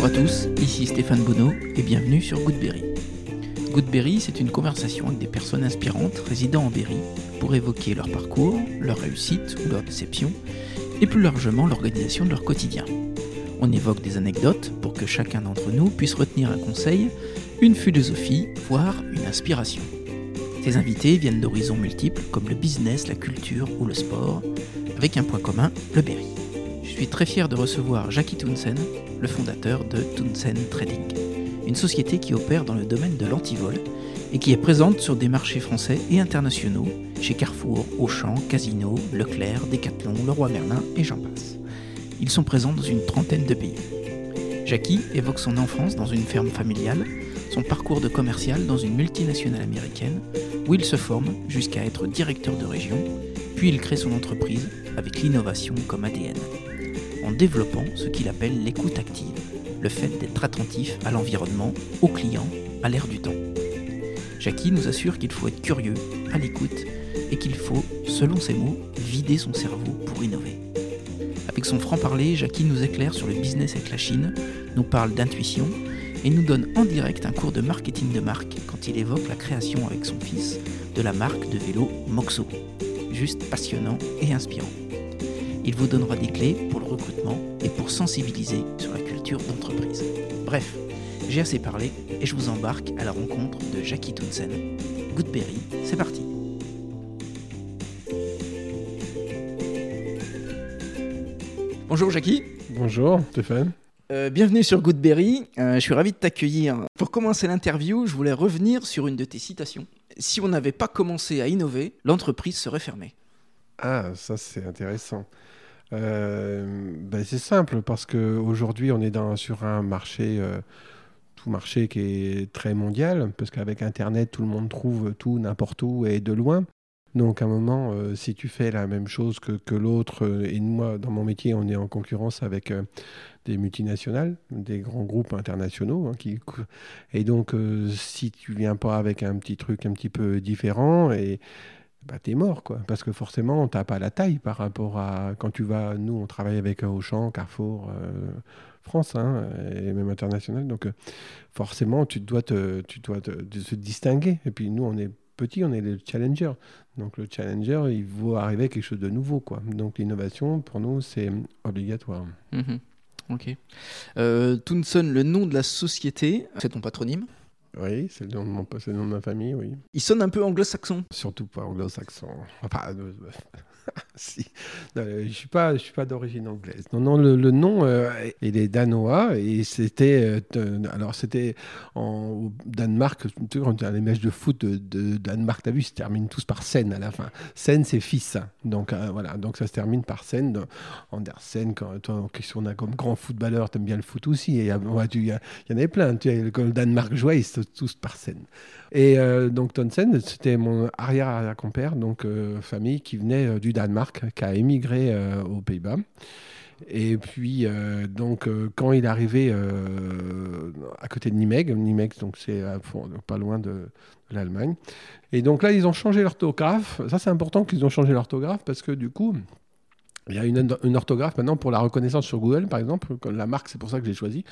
Bonjour à tous, ici Stéphane Bonneau et bienvenue sur Goodberry. Goodberry, c'est une conversation avec des personnes inspirantes résidant en Berry pour évoquer leur parcours, leur réussite ou leur déception et plus largement l'organisation de leur quotidien. On évoque des anecdotes pour que chacun d'entre nous puisse retenir un conseil, une philosophie, voire une inspiration. Ces invités viennent d'horizons multiples comme le business, la culture ou le sport, avec un point commun, le Berry. Je suis très fier de recevoir Jackie Tounsen, le fondateur de Tounsen Trading, une société qui opère dans le domaine de l'antivol et qui est présente sur des marchés français et internationaux, chez Carrefour, Auchan, Casino, Leclerc, Decathlon, Leroy Merlin et j'en passe. Ils sont présents dans une trentaine de pays. Jackie évoque son enfance dans une ferme familiale, son parcours de commercial dans une multinationale américaine, où il se forme jusqu'à être directeur de région, puis il crée son entreprise avec l'innovation comme ADN, en développant ce qu'il appelle l'écoute active, le fait d'être attentif à l'environnement, aux clients, à l'air du temps. Jackie nous assure qu'il faut être curieux, à l'écoute, et qu'il faut, selon ses mots, vider son cerveau pour innover. Avec son franc-parler, Jackie nous éclaire sur le business avec la Chine, nous parle d'intuition et nous donne en direct un cours de marketing de marque quand il évoque la création avec son fils de la marque de vélo Moxo. Juste passionnant et inspirant. Il vous donnera des clés pour le recrutement et pour sensibiliser sur la culture d'entreprise. Bref, j'ai assez parlé et je vous embarque à la rencontre de Jackie Tounsen. Goodberry, c'est parti. Bonjour Jackie. Bonjour Stéphane. Euh, bienvenue sur Goodberry. Euh, je suis ravi de t'accueillir. Pour commencer l'interview, je voulais revenir sur une de tes citations. Si on n'avait pas commencé à innover, l'entreprise serait fermée. Ah, ça c'est intéressant. Euh, ben, c'est simple parce qu'aujourd'hui on est dans, sur un marché, tout marché qui est très mondial, parce qu'avec Internet tout le monde trouve tout n'importe où et de loin. Donc à un moment, si tu fais la même chose que, que l'autre, et moi dans mon métier on est en concurrence avec des multinationales, des grands groupes internationaux. Hein, qui, et donc, si tu viens pas avec un petit truc un petit peu différent, et bah, tu es mort, quoi. Parce que forcément, tu n'as pas la taille par rapport à quand tu vas. Nous, on travaille avec Auchan, Carrefour, France, hein, et même international. Donc, forcément, tu dois, te, tu dois te, distinguer. Et puis, nous, on est petit, on est le challenger. Donc le challenger, il faut arriver à quelque chose de nouveau. Quoi. Donc l'innovation, pour nous, c'est obligatoire. Mmh Ok. Euh, Toonson, le nom de la société, c'est ton patronyme? Oui, c'est le, nom de mon, le nom de ma famille, oui. Il sonne un peu anglo-saxon. Surtout pas anglo-saxon. Enfin, euh, si. je ne suis pas, pas d'origine anglaise. Non, non, le, nom, euh, il est danois et c'était, euh, en Danemark, les matchs de foot de, Danemark, tu as vu, ils se terminent tous par Sen à la fin. Sen, c'est fils. Donc euh, voilà, donc ça se termine par Sen. Andersen, quand toi, on a comme grand footballeur, tu aimes bien le foot aussi. Il y, en avait plein. Tu quand le Danemark jouait, ils se tous par Sen. Et donc Tonsen, c'était mon arrière-arrière-compère, donc famille qui venait du Danemark, qui a émigré euh, aux Pays-Bas. Et puis, euh, donc, euh, quand il est arrivé à côté de Nimeg, Nimeg, donc c'est pas loin de, l'Allemagne. Et donc là, ils ont changé l'orthographe. Ça, c'est important qu'ils ont changé l'orthographe parce que du coup, il y a une, une, orthographe maintenant pour la reconnaissance sur Google, par exemple. La marque, c'est pour ça que j'ai choisi.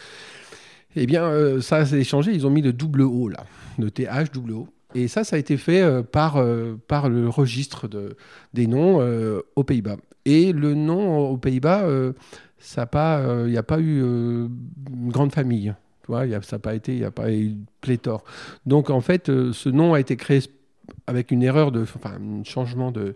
Eh bien, ça s'est changé. Ils ont mis le double O là, le TH double O. Et ça, ça a été fait euh, par, euh, par le registre de, des noms euh, aux Pays-Bas. Et le nom aux Pays-Bas, il n'y a pas eu une grande famille. Tu vois, ça pas été, il n'y a pas eu pléthore. Donc en fait, ce nom a été créé avec une erreur de, enfin, un changement de,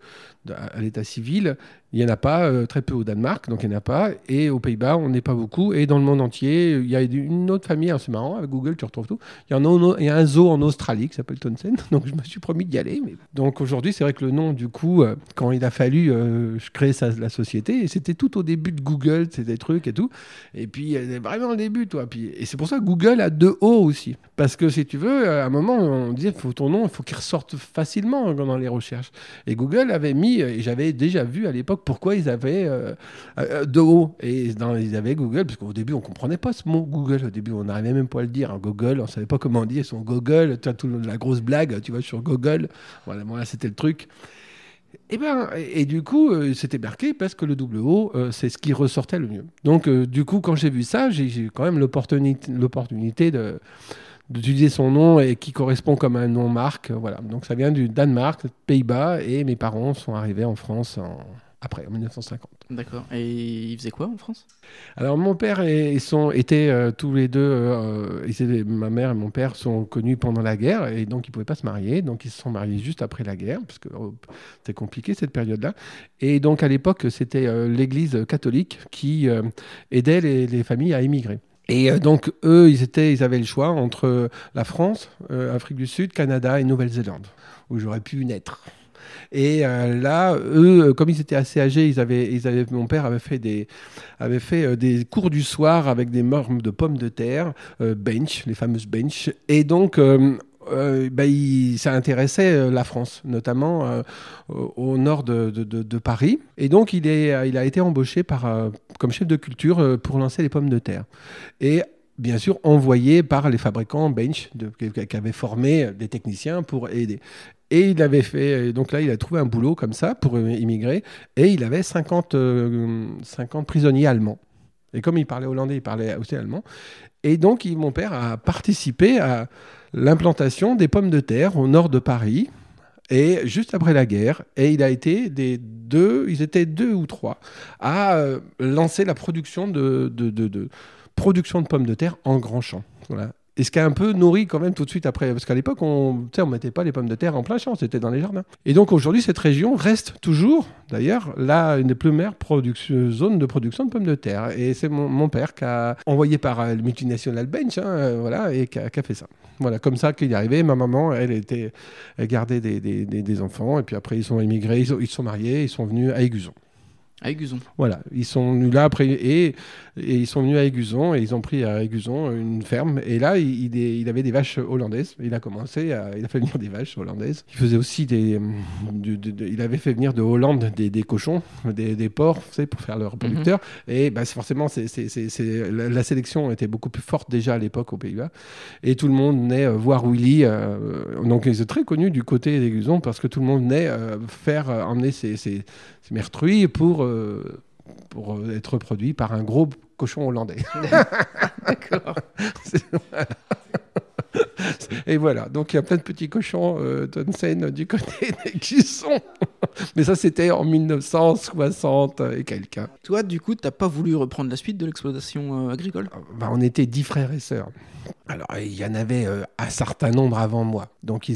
à l'état civil, il n'y en a pas, euh, très peu au Danemark, donc il n'y en a pas. Et aux Pays-Bas, on n'est pas beaucoup. Et dans le monde entier, il y a une autre famille, hein, c'est marrant, avec Google, tu retrouves tout. Il y, en a, un zoo en Australie qui s'appelle Tonsen, donc je me suis promis d'y aller. Donc aujourd'hui, c'est vrai que le nom, du coup, euh, quand il a fallu euh, créer la société, c'était tout au début de Google, c'était des trucs et tout. Et puis, vraiment au début, toi. Et c'est pour ça que Google a deux O aussi. Parce que si tu veux, à un moment, on disait, faut ton nom, il faut qu'il ressorte facilement dans les recherches. Et Google avait mis et j'avais déjà vu à l'époque pourquoi ils avaient euh, euh, de haut. Et ils avaient Google, parce qu'au début, on ne comprenait pas ce mot Google. Au début, on n'arrivait même pas à le dire. Hein, Google, on ne savait pas comment dire son Google. Tu as toute la grosse blague, tu vois, sur Google. Voilà, c'était le truc. Et, ben, et, du coup, euh, c'était marqué parce que le double O, euh, c'est ce qui ressortait le mieux. Donc, euh, du coup, quand j'ai vu ça, j'ai eu quand même l'opportunité de d'utiliser son nom et qui correspond comme un nom marque. Voilà. Donc ça vient du Danemark, Pays-Bas, et mes parents sont arrivés en France en, après, en 1950. D'accord. Et ils faisaient quoi en France? Alors, mon père et sont, étaient euh, tous les deux, euh, ma mère et mon père sont connus pendant la guerre et donc ils ne pouvaient pas se marier. Donc, ils se sont mariés juste après la guerre parce que oh, c'était compliqué cette période-là. Et donc, à l'époque, c'était euh, l'Église catholique qui aidait les, familles à émigrer. Et donc, eux, ils, étaient, ils avaient le choix entre la France, Afrique du Sud, Canada et Nouvelle-Zélande, où j'aurais pu naître. Et euh, là, eux, euh, comme ils étaient assez âgés, ils avaient, mon père avait fait des, avait fait euh, des cours du soir avec des mormes de pommes de terre, bench, les fameuses bench. Et donc, bah, ça intéressait la France, notamment au nord de, Paris. Et donc, il, est, il a été embauché par, comme chef de culture pour lancer les pommes de terre. Et bien sûr envoyé par les fabricants Bench, qui avaient formé des techniciens pour aider. Et il avait fait, donc là, il a trouvé un boulot comme ça pour immigrer, et il avait 50, 50 euh, prisonniers allemands. Et comme il parlait hollandais, il parlait aussi allemand. Et donc, mon père a participé à l'implantation des pommes de terre au nord de Paris, et juste après la guerre, et il a été des deux, ils étaient deux ou trois, à euh, lancer la production de, de, de, production de pommes de terre en grand champ. Voilà. Et ce qui a un peu nourri quand même tout de suite après, parce qu'à l'époque, on ne mettait pas les pommes de terre en plein champ, c'était dans les jardins. Et donc aujourd'hui, cette région reste toujours, d'ailleurs, là, une des premières zones de production de pommes de terre. Et c'est mon, père qui a envoyé par euh, le multinational Bench, hein, euh, voilà, et qui a, fait ça. Voilà, comme ça qu'il est arrivé. Ma maman, elle était, elle gardait des, des, des, enfants, et puis après, ils sont immigrés, ils, ils sont mariés, ils sont venus à Aiguzon. À Aiguzon. Voilà, ils sont venus là après et, ils sont venus à Aiguzon et ils ont pris à Aiguzon une ferme et là il, il, avait des vaches hollandaises. Il a commencé, à, il a fait venir des vaches hollandaises. Il faisait aussi des, il avait fait venir de Hollande des, des cochons, des, des porcs, pour faire leur producteur. Mhm. Et bah, forcément, c'est, la, la, sélection était beaucoup plus forte déjà à l'époque aux Pays-Bas et tout le monde venait euh, voir Willy. Euh, donc ils étaient très connus du côté d'Aiguzon parce que tout le monde venait euh, faire emmener ses, ses, ses pour euh, pour être produit par un gros cochon hollandais. D'accord. Et voilà, donc il y a plein de petits cochons euh, du côté des cuissons. Mais ça, c'était en 1960 et quelqu'un. Toi, du coup, tu n'as pas voulu reprendre la suite de l'exploitation euh, agricole? Ah, bah, On était dix frères et sœurs. Alors, il y en avait euh, un certain nombre avant moi. Donc,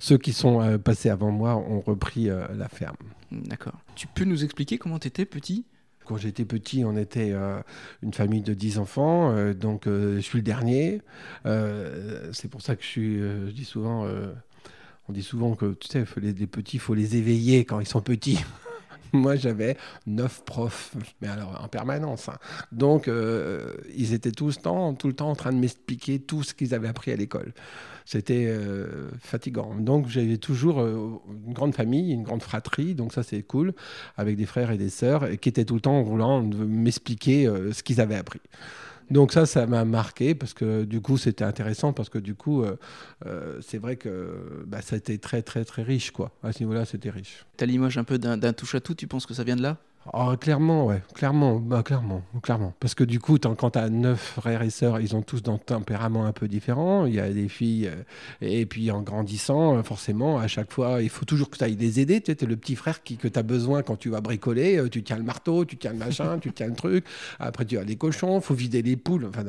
ceux qui sont euh, passés avant moi ont repris la ferme. D'accord. Tu peux nous expliquer comment tu étais petit? Quand j'étais petit, on était euh, une famille de 10 enfants, euh, donc euh, je suis le dernier. c'est pour ça que je suis, je dis souvent, on dit souvent que tu sais, les, petits, il faut les éveiller quand ils sont petits. Moi, j'avais neuf profs, mais alors en permanence. Hein. Donc, ils étaient tout le, temps, tout le temps en train de m'expliquer tout ce qu'ils avaient appris à l'école. C'était euh, fatigant. Donc j'avais toujours euh, une grande famille, une grande fratrie, donc ça c'est cool, avec des frères et des sœurs, et qui étaient tout le temps en roulant de m'expliquer euh, ce qu'ils avaient appris. Donc ça, ça m'a marqué parce que du coup, c'était intéressant parce que du coup, c'est vrai que bah, ça a été très, très, très riche, quoi. À ce niveau-là, c'était riche. Tu as l'image un peu d'un touche-à-tout, tu penses que ça vient de là? Oh, clairement, ouais, clairement, bah, clairement, clairement. Parce que du coup, quand tu as neuf frères et sœurs, ils ont tous un tempérament un peu différent. Il y a des filles, euh, et puis en grandissant, euh, forcément, à chaque fois, il faut toujours que tu ailles les aider. Tu es le petit frère qui, que tu as besoin quand tu vas bricoler. Euh, tu tiens le marteau, tu tiens le machin, tu tiens le truc. Après, tu as les cochons, faut vider les poules. Enfin,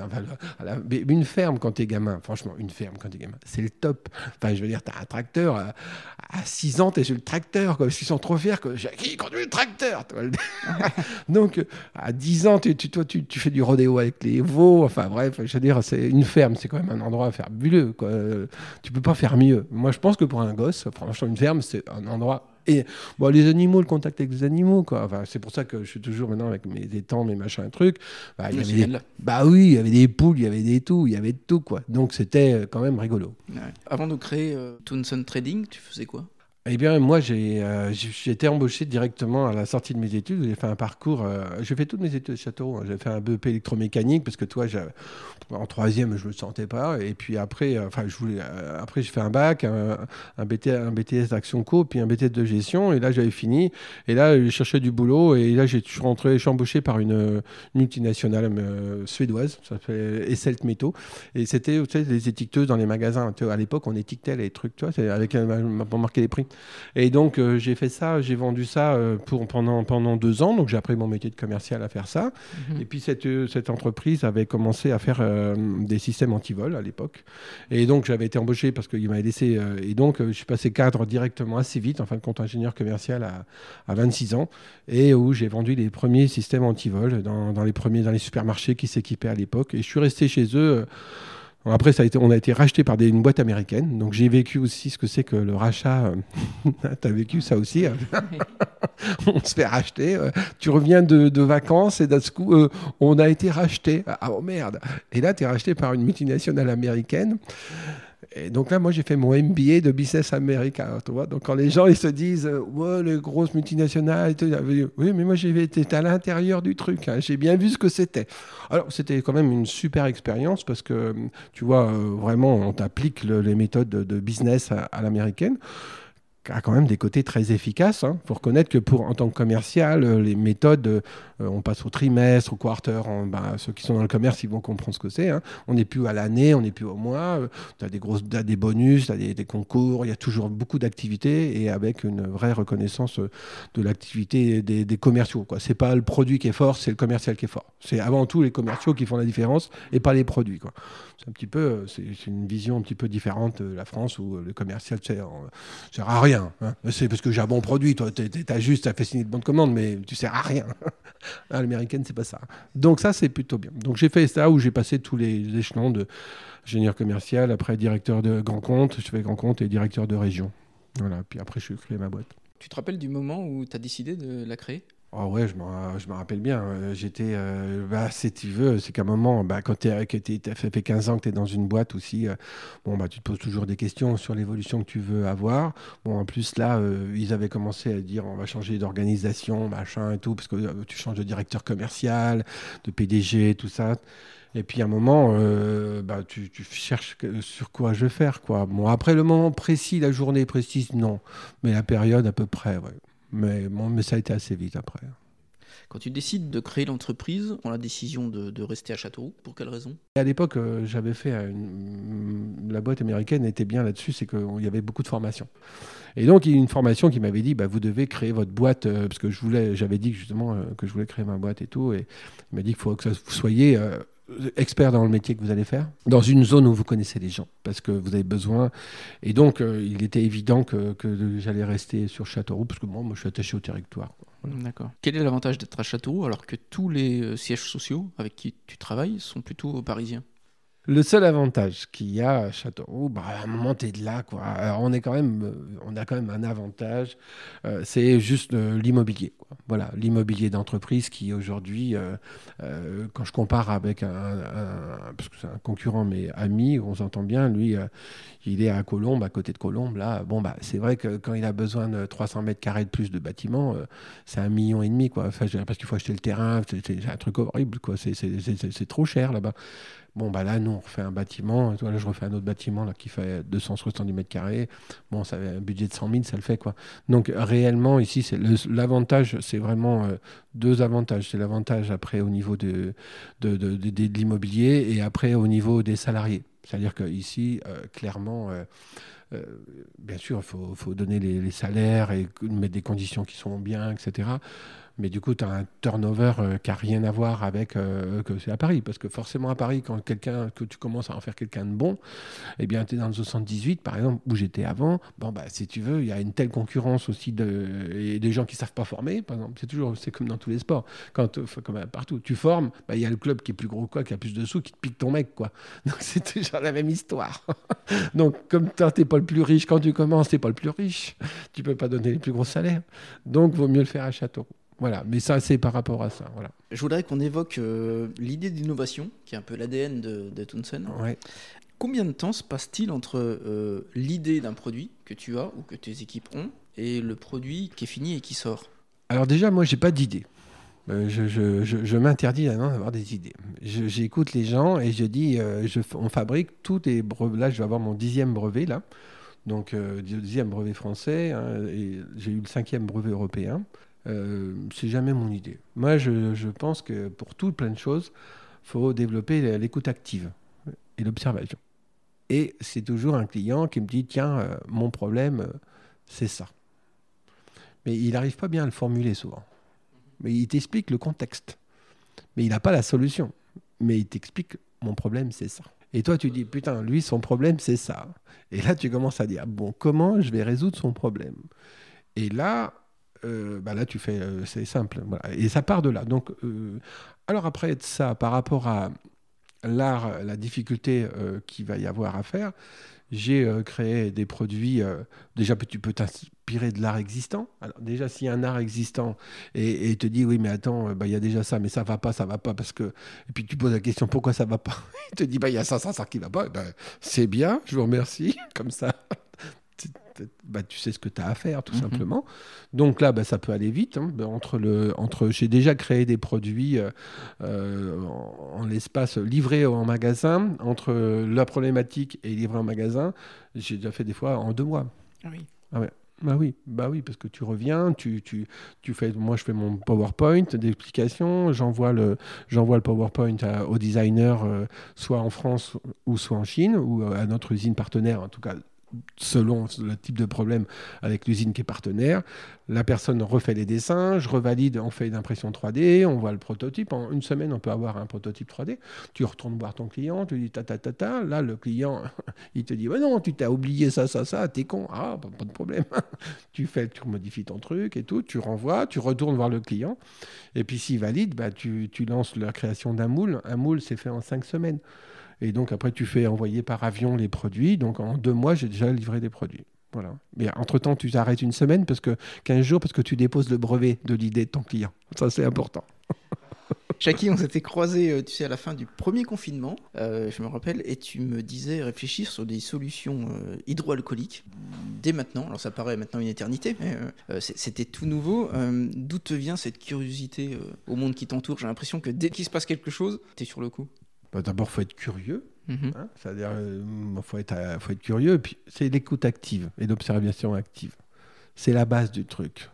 une ferme quand tu es gamin, franchement, une ferme quand tu es gamin, c'est le top. Enfin, je veux dire, tu as un tracteur, à, 6 ans, tu es sur le tracteur, quoi, parce qu'ils sont trop fiers que qui conduit le tracteur? Donc, à 10 ans, tu, toi, tu, fais du rodéo avec les veaux. Enfin, bref, je veux dire, c'est une ferme, c'est quand même un endroit fabuleux. Quoi. Tu peux pas faire mieux. Moi, je pense que pour un gosse, franchement, une ferme, c'est un endroit et bon, les animaux, le contact avec les animaux, quoi. Enfin, c'est pour ça que je suis toujours maintenant avec mes étangs, mes machins, trucs. Bah, il y avait bah oui, il y avait des poules, il y avait des tout, il y avait tout, quoi. Donc c'était euh, quand même rigolo. Avant de créer euh, Trading, tu faisais quoi? Eh bien, moi, j'ai euh, été embauché directement à la sortie de mes études. J'ai fait un parcours. Euh, j'ai fait toutes mes études à Châteauroux. J'ai fait un BEP électromécanique parce que toi, en troisième, je le sentais pas. Et puis après, euh, enfin, je voulais. après, j'ai fait un bac, un, BT, un BTS d'action co, puis un BTS de gestion. Et là, j'avais fini. Et là, je cherchais du boulot. Et là, je suis rentré, je embauché par une multinationale suédoise, ça s'appelle Esselt Métaux. Et c'était, tu sais, des étiqueteuses dans les magasins. à l'époque, on étiquetait les trucs, tu vois, avec pour marquer les prix. Et donc, euh, j'ai fait ça, j'ai vendu ça euh, pour, pendant, pendant deux ans. Donc, j'ai appris mon métier de commercial à faire ça. Mhm. Et puis, cette, euh, cette entreprise avait commencé à faire des systèmes anti-vol à l'époque. Et donc, j'avais été embauché parce qu'il m'avait laissé. et donc, je suis passé cadre directement assez vite, en fin de compte, ingénieur commercial à, à 26 ans. Et où j'ai vendu les premiers systèmes anti-vol dans, dans, les premiers, dans les supermarchés qui s'équipaient à l'époque. Et je suis resté chez eux. Après, ça a été, on a été racheté par des, une boîte américaine. Donc j'ai vécu aussi ce que c'est que le rachat. tu as vécu ça aussi. Hein. on se fait racheter. tu reviens de, vacances et d'un coup, euh, on a été racheté. Ah oh merde. Et là, tu es racheté par une multinationale américaine. Et donc là, moi, j'ai fait mon MBA de business américain, tu vois. Donc quand les gens ils se disent, euh, ouais, les grosses multinationales, oui, mais moi, j'ai été à l'intérieur du truc. Hein. j'ai bien vu ce que c'était. Alors, c'était quand même une super expérience parce que, tu vois, euh, vraiment, on t'applique les méthodes de, business à l'américaine a quand même des côtés très efficaces. Il hein. faut reconnaître que pour, en tant que commercial, euh, les méthodes, euh, on passe au trimestre, au quarter. Ben, ceux qui sont dans le commerce, ils vont comprendre ce que c'est. Hein. On n'est plus à l'année, on n'est plus au mois. Euh, tu as des, grosses, des bonus, tu as des, concours. Il y a toujours beaucoup d'activités et avec une vraie reconnaissance de l'activité des, commerciaux. Ce n'est pas le produit qui est fort, c'est le commercial qui est fort. C'est avant tout les commerciaux qui font la différence et pas les produits. C'est un petit peu, c'est une vision un petit peu différente de la France où le commercial sert à rien Hein. C'est parce que j'ai un bon produit. Toi, tu as juste fait signer de bonne commande, mais tu sers à rien. à l'américaine, c'est pas ça. Donc ça, c'est plutôt bien. Donc j'ai fait ça où j'ai passé tous les échelons de ingénieur commercial, après directeur de grand compte, je fais grand compte et directeur de région. Voilà. Puis après, je suis créé ma boîte. Tu te rappelles du moment où tu as décidé de la créer? Ah ouais, je me, rappelle bien. Euh, j'étais, euh, bah, si tu veux, c'est qu'à un moment, bah, quand tu as fait 15 ans que tu es dans une boîte aussi, euh, bon, bah, tu te poses toujours des questions sur l'évolution que tu veux avoir. Bon, en plus, là, ils avaient commencé à dire on va changer d'organisation, machin et tout, parce que tu changes de directeur commercial, de PDG, tout ça. Et puis à un moment, bah, tu, cherches sur quoi je vais faire. Quoi. Bon, après le moment précis, la journée précise, non. Mais la période à peu près. Mais, mais ça a été assez vite après. Quand tu décides de créer l'entreprise, on a la décision de, rester à Châteauroux. Pour quelle raison? À l'époque, euh, j'avais fait la boîte américaine était bien là-dessus, c'est qu'il y avait beaucoup de formations. Et donc, il y a une formation qui m'avait dit, bah, vous devez créer votre boîte, euh, parce que je voulais, j'avais dit justement euh, que je voulais créer ma boîte et tout, et il m'a dit qu'il faut que vous soyez expert dans le métier que vous allez faire, dans une zone où vous connaissez les gens, parce que vous avez besoin. Et donc, euh, il était évident que, j'allais rester sur Châteauroux, parce que moi, moi je suis attaché au territoire. D'accord. Quel est l'avantage d'être à Châteauroux alors que tous les euh, sièges sociaux avec qui tu travailles sont plutôt parisiens? Le seul avantage qu'il y a à Châteauroux, bah, à un moment, tu es de là. Quoi. Alors, on, est quand même, euh, on a quand même un avantage, euh, c'est juste euh, l'immobilier. Voilà, l'immobilier d'entreprise qui aujourd'hui, quand je compare avec un, parce que c'est un concurrent, mais ami, on s'entend bien, lui, il est à Colombes, à côté de Colombes. Là, bon, bah, c'est vrai que quand il a besoin de 300 mètres carrés de plus de bâtiments, c'est un million et demi. Quoi. Enfin, parce qu'il faut acheter le terrain, c'est un truc horrible. Quoi. C'est trop cher là-bas. Bon, bah là, nous, on refait un bâtiment. Là, je refais un autre bâtiment là, qui fait 270 mètres carrés. Bon, ça avait un budget de 100 000, ça le fait. quoi. Donc, réellement, ici, l'avantage, c'est vraiment euh, deux avantages. C'est l'avantage après au niveau de, l'immobilier et après au niveau des salariés. C'est-à-dire qu'ici, euh, clairement, euh, bien sûr, il faut, donner les, salaires et mettre des conditions qui sont bien, etc mais du coup, tu as un turnover euh, qui n'a rien à voir avec euh, que c'est à Paris. Parce que forcément, à Paris, quand quelqu'un, que tu commences à en faire quelqu'un de bon, eh bien, tu es dans le 78, par exemple, où j'étais avant. Bon, bah, si tu veux, il y a une telle concurrence aussi de, des gens qui ne savent pas former, par exemple. C'est toujours, c'est comme dans tous les sports. Quand, comme partout, tu formes, bah, il y a le club qui est plus gros, quoi, qui a plus de sous, qui te pique ton mec, quoi. Donc, c'est toujours la même histoire. Donc, comme tu n'es pas le plus riche quand tu commences, tu n'es pas le plus riche. Tu peux pas donner les plus gros salaires. Donc, vaut mieux le faire à Château. Voilà, mais ça, c'est par rapport à ça. Voilà. Je voudrais qu'on évoque euh, l'idée d'innovation, qui est un peu l'ADN de, de Tunsen. Combien de temps se passe-t-il entre euh, l'idée d'un produit que tu as ou que tes équipes ont et le produit qui est fini et qui sort? Alors déjà, moi, j'ai pas d'idée. Euh, je, je, je, m'interdis d'avoir des idées. J'écoute les gens et je dis, on fabrique tous les brevets. Là, je vais avoir mon dixième brevet, là. Donc, dixième brevet français. Hein, et j'ai eu le cinquième brevet européen. C'est jamais mon idée. Moi, je, pense que pour tout plein de choses, il faut développer l'écoute active et l'observation. Et c'est toujours un client qui me dit, tiens, mon problème, c'est ça. Mais il n'arrive pas bien à le formuler souvent. Mais il t'explique le contexte. Mais il n'a pas la solution. Mais il t'explique mon problème, c'est ça. Et toi, tu dis, putain, lui, son problème, c'est ça. Et là, tu commences à dire, bon, comment je vais résoudre son problème? Et là, euh, bah là, tu fais, euh, c'est simple. Et ça part de là. Donc, euh, alors après ça, par rapport à l'art, la difficulté qu'il va y avoir à faire, j'ai créé des produits. Déjà, tu peux t'inspirer de l'art existant. Alors, déjà, s'il y a un art existant et, et te dit oui, mais attends, bah, il y a déjà ça, mais ça va pas, ça va pas parce que. Et puis tu poses la question pourquoi ça va pas? il te dit bah il y a ça, ça, ça qui va pas. Ben, c'est bien, je vous remercie. Comme ça, bah, tu sais ce que tu as à faire, tout mhm. simplement. Donc là, bah, ça peut aller vite. Hein. Bah, entre le, entre, J'ai déjà créé des produits euh, euh, en, l'espace livré en magasin. Entre la problématique et livré en magasin, j'ai déjà fait des fois en deux mois. Ah oui. Ah ouais. Bah oui, bah oui, parce que tu reviens, tu, tu, tu fais, moi je fais mon PowerPoint d'explication, j'envoie le, j'envoie le PowerPoint au designer, euh, soit en France ou soit en Chine, ou à notre usine partenaire, en tout cas selon le type de problème avec l'usine qui est partenaire. La personne refait les dessins, je revalide, on fait une impression 3D, on voit le prototype. En une semaine, on peut avoir un prototype 3D. Tu retournes voir ton client, tu dis ta ta ta ta. Là, le client, il te dit non, tu t'as oublié ça, ça, ça, t'es con. Ah, pas, de problème. tu fais, tu modifies ton truc et tout, tu renvoies, tu retournes voir le client. Et puis s'il valide, bah, tu, tu lances la création d'un moule. Un moule, c'est fait en cinq semaines. Et donc après, tu fais envoyer par avion les produits. Donc en deux mois, j'ai déjà livré des produits. Voilà. Mais entre-temps, tu t'arrêtes une semaine, parce que 15 jours, parce que tu déposes le brevet de l'idée de ton client. Ça, c'est important. Jackie, on s'était croisés, euh, tu sais, à la fin du premier confinement, euh, je me rappelle, et tu me disais réfléchir sur des solutions euh, hydroalcooliques dès maintenant. Alors ça paraît maintenant une éternité, mais c'était tout nouveau. D'où te vient cette curiosité au monde qui t'entoure? J'ai l'impression que dès qu'il se passe quelque chose, tu es sur le coup. Bah, d'abord, il faut être curieux. Mhm. Hein, c'est-à-dire, il euh, faut, être, euh, faut être curieux. Et puis, c'est l'écoute active et l'observation active. C'est la base du truc.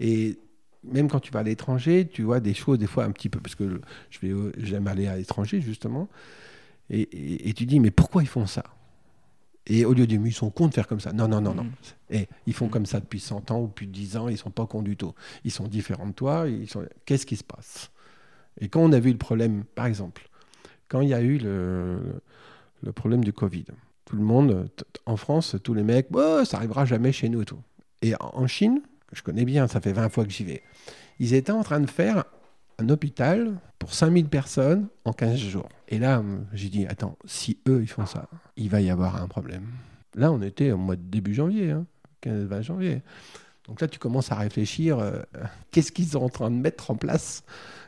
Et même quand tu vas à l'étranger, tu vois des choses, des fois un petit peu, parce que j'aime aller à l'étranger, justement. Et, et, tu dis, mais pourquoi ils font ça? Et au lieu de dire, ils sont cons de faire comme ça. Non, non, non, non. Mhm. Et ils font comme ça depuis 100 ans ou depuis 10 ans, ils sont pas cons du tout. Ils sont différents de toi. Ils sont... Qu'est-ce qui se passe? Et quand on a vu le problème, par exemple, quand il y a eu le, problème du Covid. Tout le monde, en France, tous les mecs, oh, ça arrivera jamais chez nous et tout. Et en Chine, que je connais bien, ça fait 20 fois que j'y vais, ils étaient en train de faire un hôpital pour 5000 personnes en 15 jours. Et là, j'ai dit, attends, si eux, ils font ça, il va y avoir un problème. Là, on était au mois de début janvier, 15-20 hein, janvier. Donc là, tu commences à réfléchir, euh, qu'est-ce qu'ils sont en train de mettre en place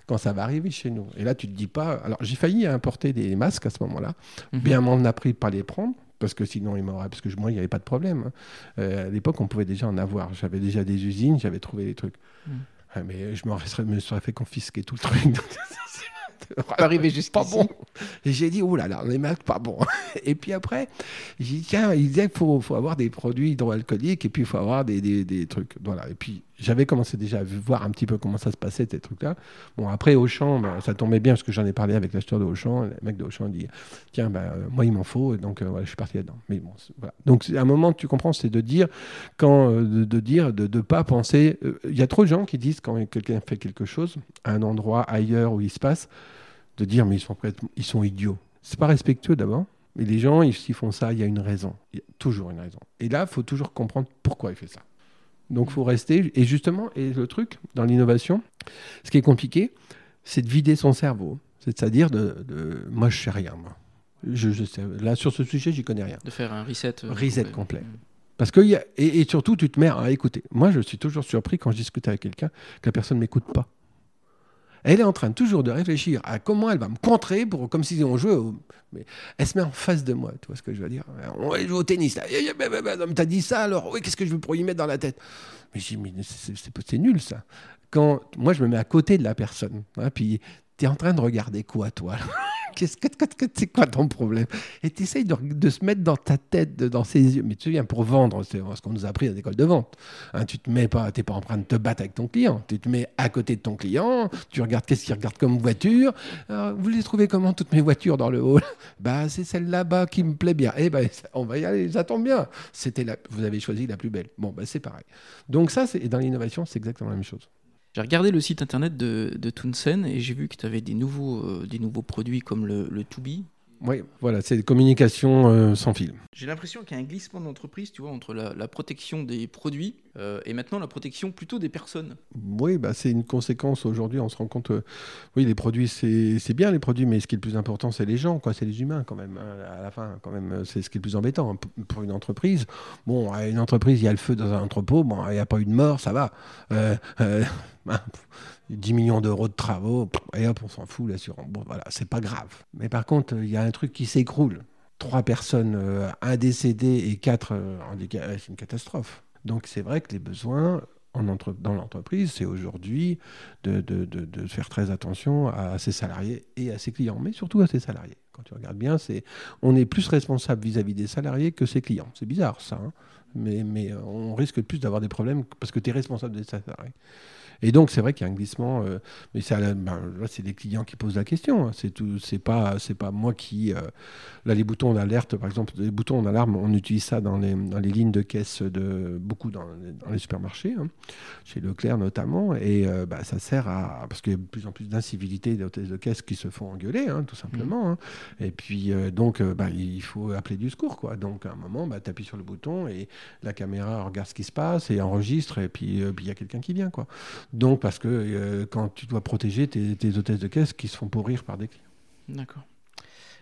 quand ça va arriver chez nous. Et là, tu te dis pas. Alors, j'ai failli importer des masques à ce moment-là. Mhm. Bien m'en a pris de pas les prendre. Parce que sinon, il m'aurait. Parce que moi, il n'y avait pas de problème. Hein. Euh, à l'époque, on pouvait déjà en avoir. J'avais déjà des usines, j'avais trouvé des trucs. Mhm. mais je me serais fait confisquer tout le truc. arrivé juste pas bon. Et j'ai dit, oh là là, les masques, pas bon. Et puis après, j'ai dit, tiens, il disait qu'il faut, faut, avoir des produits hydroalcooliques et puis il faut avoir des, des, des trucs. Voilà. Et puis j'avais commencé déjà à voir un petit peu comment ça se passait, ces trucs-là. Bon, après, Auchan, ben, ça tombait bien parce que j'en ai parlé avec l'acheteur de Auchan. Le mec de Auchan dit Tiens, ben, euh, moi, il m'en faut. Donc, euh, voilà, je suis parti là-dedans. Mais bon, voilà. Donc, à un moment, tu comprends, c'est de dire, quand, euh, de, dire, de ne pas penser. Il y a trop de gens qui disent, quand quelqu'un fait quelque chose, à un endroit ailleurs où il se passe, de dire Mais ils sont, ils sont idiots. C'est pas respectueux d'abord. Mais les gens, s'ils font ça, il y a une raison. Il y a toujours une raison. Et là, il faut toujours comprendre pourquoi il fait ça. Donc, il faut rester. Et justement, et le truc dans l'innovation, ce qui est compliqué, c'est de vider son cerveau. C'est-à-dire de, Moi, je sais rien, moi. Je, sais, là, sur ce sujet, j'y connais rien. De faire un reset. Euh, reset complet. Mm. Parce que, y a, et, surtout, tu te mets à écouter. Moi, je suis toujours surpris quand je discute avec quelqu'un que la personne ne m'écoute pas. Elle est en train toujours de réfléchir à comment elle va me contrer pour, comme si on jouait elle se met en face de moi, tu vois ce que je veux dire On va jouer au tennis. T'as dit ça, alors oui, qu'est-ce que je veux pour y mettre dans la tête? Mais je dis, mais c'est nul ça. Quand moi, je me mets à côté de la personne, hein, puis tu es en train de regarder quoi, toi C'est quoi ton problème? Et tu essayes de, se mettre dans ta tête, dans ses yeux. Mais tu viens pour vendre, c'est ce qu'on nous a appris à l'école de vente. Hein, tu te mets pas, t'es pas en train de te battre avec ton client. Tu te mets à côté de ton client. Tu regardes qu'est-ce qu'il regarde comme voiture. vous les trouvez comment toutes mes voitures dans le hall? Bah c'est celle là-bas qui me plaît bien. Eh ben on va y aller. Ça tombe bien. C'était vous avez choisi la plus belle. Bon bah c'est pareil. Donc ça, c'est dans l'innovation, c'est exactement la même chose. J'ai regardé le site internet de, de Tunsen et j'ai vu que tu avais des nouveaux, euh, des nouveaux produits comme le, le Tubi. Oui, voilà, c'est des communications euh, sans fil. J'ai l'impression qu'il y a un glissement d'entreprise, tu vois, entre la, protection des produits euh, et maintenant la protection plutôt des personnes. Oui, bah, c'est une conséquence aujourd'hui. On se rend compte, oui, les produits, c'est bien les produits, mais ce qui est le plus important, c'est les gens, c'est les humains quand même. Hein, à la fin, quand même, c'est ce qui est le plus embêtant hein, pour une entreprise. Bon, à une entreprise, il y a le feu dans un entrepôt, bon, il n'y a pas eu de mort, ça va. 10 millions d'euros de travaux, et hop, on s'en fout, l'assurance. Bon, voilà, c'est pas grave. Mais par contre, il y a un truc qui s'écroule. Trois personnes, euh, un décédé et quatre euh, handicapés, c'est une catastrophe. Donc c'est vrai que les besoins dans l'entreprise, c'est aujourd'hui de, faire très attention à ses salariés et à ses clients, mais surtout à ses salariés. Quand tu regardes bien, c'est on est plus responsable vis-à-vis des salariés que ses clients. C'est bizarre ça, hein. mais, mais on risque plus d'avoir des problèmes parce que tu es responsable des salariés. Et donc, c'est vrai qu'il y a un glissement. Euh, mais ben, là, c'est les clients qui posent la question. Hein. C'est tout. C'est pas, c'est pas moi qui. Euh, là, les boutons d'alerte, par exemple, les boutons d'alarme, on utilise ça dans les, dans les lignes de caisse de beaucoup dans, dans les supermarchés, hein, chez Leclerc notamment. Et euh, bah, ça sert à parce qu'il y a de plus en plus d'incivilité des hôtesses de caisse qui se font engueuler, hein, tout simplement. Mmh. Et puis donc, bah, il faut appeler du secours, quoi. Donc, à un moment, bah, tu appuies sur le bouton et la caméra regarde ce qui se passe et enregistre. Et puis, il y a quelqu'un qui vient, quoi. Donc, parce que euh, quand tu dois protéger tes, hôtesses de caisse qui se font pourrir par des clients. D'accord.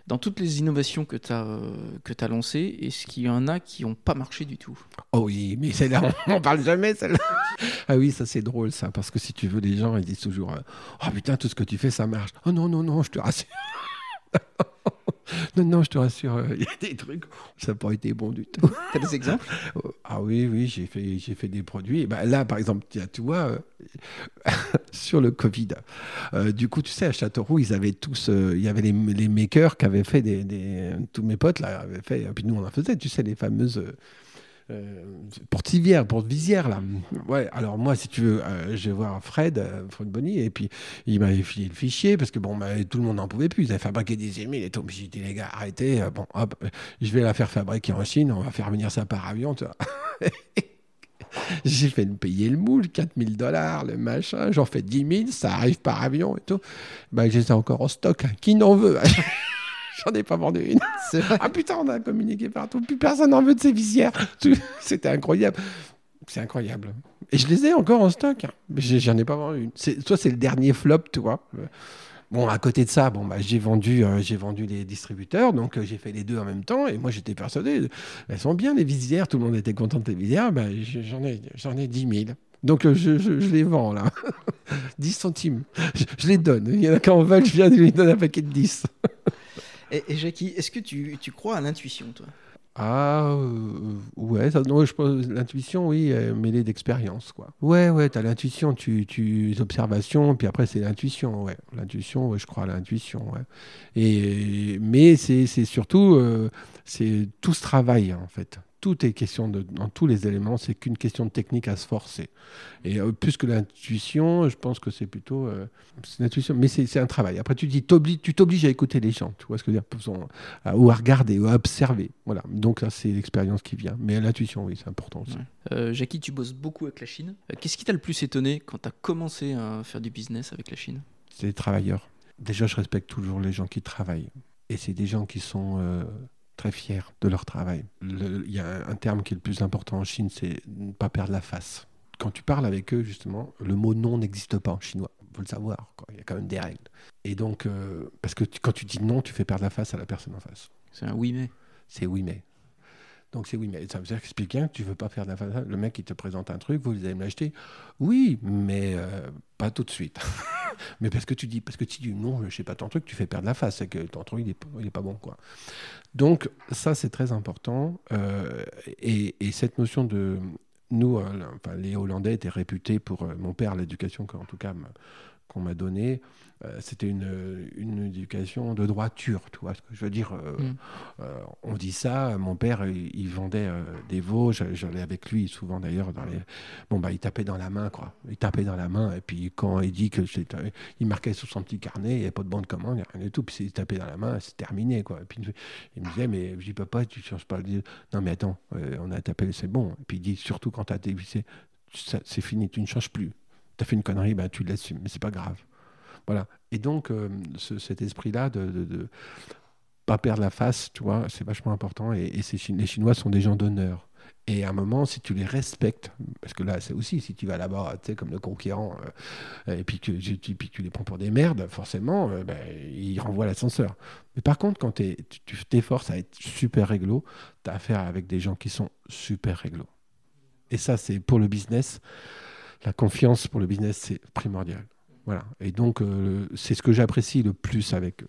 Dans toutes les innovations que tu as, euh, as lancées, est-ce qu'il y en a qui n'ont pas marché du tout? Oh oui, mais celle-là, on parle jamais, celle-là. ah oui, ça c'est drôle, ça, parce que si tu veux, les gens, ils disent toujours euh, Oh putain, tout ce que tu fais, ça marche. Oh non, non, non, je te rassure. Non, non, je te rassure, euh, il y a des trucs, ça n'a pas été bon du tout. Tu as des exemples? Ah oui, oui, j'ai fait, j'ai fait des produits. Ben là, par exemple, tu vois, euh, sur le Covid, euh, du coup, tu sais, à Châteauroux, ils avaient tous, il y avait les, les, makers qui avaient fait des, des, Tous mes potes, là, avaient fait, et puis nous, on en faisait, tu sais, les fameuses euh, Portivière, Porte-Visière, là. Ouais, alors moi, si tu veux, euh, je vais voir Fred, euh, Fred Bonny, et puis il m'avait filé le fichier, parce que bon, bah, tout le monde n'en pouvait plus. Ils avaient fabriqué des émiles et tout. J'ai dit, les gars, arrêtez, bon, hop, je vais la faire fabriquer en Chine, on va faire venir ça par avion, tu vois. J'ai fait me payer le moule, 4000 dollars, le machin, j'en fais 10 000, ça arrive par avion et tout. Ben, j'ai encore en stock. Qui n'en veut? J'en ai pas vendu une. Ah putain, on a communiqué partout. Plus personne n'en veut de ces visières. C'était incroyable. C'est incroyable. Et je les ai encore en stock. J'en ai pas vendu une. Soit c'est le dernier flop, tu vois. Bon, à côté de ça, bon, bah, j'ai vendu, euh, j'ai vendu les distributeurs, donc euh, j'ai fait les deux en même temps. Et moi, j'étais persuadé, elles sont bien les visières. Tout le monde était content de visières. Bah, j'en ai, j'en ai 10 000. Donc euh, je, je, les vends là. 10 centimes. Je, les donne. Il y en a qui en veulent, je viens de lui donner un paquet de 10. Et, Jackie, est-ce que tu, tu, crois à l'intuition, toi? Ah euh, ouais, non, je pense l'intuition, oui, mêlée d'expérience, quoi. Ouais, ouais, t'as l'intuition, tu, tu observations, puis après c'est l'intuition, ouais. L'intuition, ouais, je crois à l'intuition, ouais. Et mais c'est surtout, euh, c'est tout ce travail en fait tout est question de, dans tous les éléments, c'est qu'une question de technique à se forcer. Et euh, plus que l'intuition, je pense que c'est plutôt euh, l'intuition, mais c'est un travail. Après, tu dis, tu t'obliges à écouter les gens, tu vois ce que je veux dire, ou à regarder, ou à observer. Voilà. Donc là, c'est l'expérience qui vient. Mais l'intuition, oui, c'est important aussi. Euh, Jackie, tu bosses beaucoup avec la Chine. Qu'est-ce qui t'a le plus étonné quand tu as commencé à faire du business avec la Chine? C'est les travailleurs. Déjà, je respecte toujours les gens qui travaillent. Et c'est des gens qui sont très fiers de leur travail. Il y a un terme qui est le plus important en Chine, c'est ne pas perdre la face. Quand tu parles avec eux, justement, le mot non n'existe pas en chinois. Il faut le savoir, il y a quand même des règles. Et donc, euh, parce que quand tu dis non, tu fais perdre la face à la personne en face. C'est un oui mais. C'est oui mais. Donc c'est oui, mais ça veut dire que tu veux pas de la face. Le mec, il te présente un truc, vous, allez me l'acheter. Oui, mais euh, pas tout de suite. mais parce que tu dis, parce que tu dis non, je sais pas ton truc, tu fais perdre la face, c'est que ton truc il est, pas bon quoi. Donc ça c'est très important euh, et, et, cette notion de nous, euh, les Hollandais étaient réputés pour euh, mon père l'éducation qu'en tout cas qu'on m'a donnée euh, c'était une, une, éducation de droiture, tu vois ce que je veux dire. Euh, mm. euh, on dit ça, mon père, il, vendait des veaux, j'allais avec lui souvent d'ailleurs dans les... Bon, bah, il tapait dans la main, quoi. Il tapait dans la main, et puis quand il dit que il marquait sur son petit carnet, il n'y avait pas de bande commande, il n'y a rien du tout, puis il tapait dans la main, c'est terminé, quoi. Et puis il me disait, mais je dis, papa, tu ne changes pas. Non, mais attends, on a tapé, c'est bon. Et puis il dit, surtout quand tu as dévissé, c'est fini, tu ne changes plus. Tu as fait une connerie, bah, tu l'assumes, mais c'est pas grave. Voilà. Et donc, euh, cet esprit-là de, ne pas perdre la face, tu vois, c'est vachement important. Et, les Chinois sont des gens d'honneur. Et à un moment, si tu les respectes, parce que là, c'est aussi, si tu vas là-bas, tu sais, comme le conquérant, euh, et puis que, puis tu les prends pour des merdes, forcément, euh, ben, ils renvoient l'ascenseur. Mais par contre, quand tu t'efforces à être super réglo, tu as affaire avec des gens qui sont super réglo. Et ça, c'est pour le business, la confiance pour le business, c'est primordial. Voilà. Et donc, euh, c'est ce que j'apprécie le plus avec eux.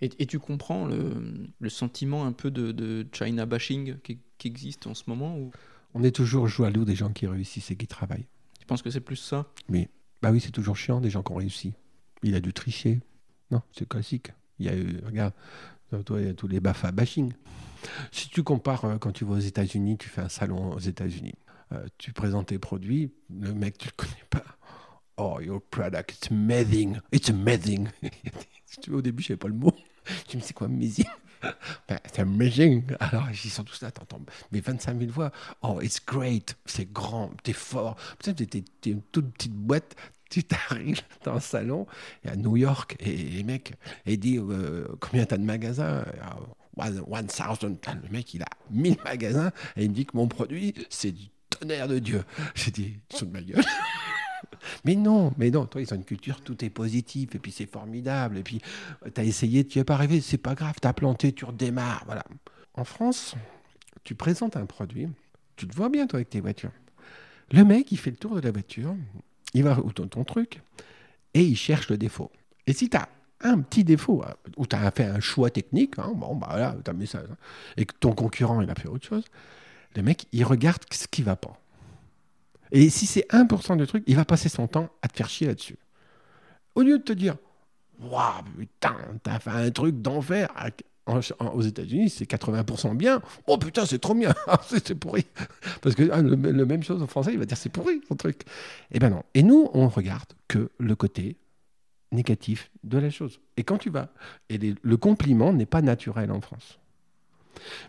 Et, tu comprends le, sentiment un peu de, China bashing qui, existe en ce moment ou... On est toujours jaloux des gens qui réussissent et qui travaillent. Tu penses que c'est plus ça? Oui. Bah oui, c'est toujours chiant des gens qui ont réussi. Il a dû tricher. Non, c'est classique. Il y a eu, regarde, toi, il y a tous les BAFA bashing. Si tu compares euh, quand tu vas aux États-Unis, tu fais un salon aux États-Unis, euh, tu présentes tes produits, le mec, tu le connais pas Oh, your product, it's amazing. It's amazing. au début, je pas le mot. Je me dis, c'est quoi amazing? Ben, C'est amazing. Alors, ils sont tous là, t'entends. Mais 25 000 voix. Oh, it's great. C'est grand, t'es fort. Peut-être t'es une toute petite boîte. Tu t'arrives dans un salon à New York et les mecs, et dit euh, combien t'as de magasins? One, one thousand. Le mec, il a 1000 magasins et il me dit que mon produit, c'est du tonnerre de Dieu. J'ai dit, ils de ma gueule. Mais non, mais non, toi, ils ont une culture, tout est positif, et puis c'est formidable, et puis euh, tu as essayé, tu n'y es pas arrivé, c'est pas grave, tu as planté, tu redémarres, voilà. En France, tu présentes un produit, tu te vois bien, toi, avec tes voitures. Le mec, il fait le tour de la voiture, il va où ton, ton truc, et il cherche le défaut. Et si tu as un petit défaut, hein, ou tu as fait un choix technique, hein, bon, bah voilà, tu mis ça, hein, et que ton concurrent, il a fait autre chose, le mec, il regarde ce qui va pas. Et si c'est 1% de truc, il va passer son temps à te faire chier là-dessus. Au lieu de te dire, waouh, putain, t'as fait un truc d'enfer. aux États-Unis, c'est 80% bien. Oh putain, c'est trop bien. C'est pourri. Parce que ah, le, même chose en français, il va dire c'est pourri son truc. Eh ben non. Et nous, on regarde que le côté négatif de la chose. Et quand tu vas, et le compliment n'est pas naturel en France.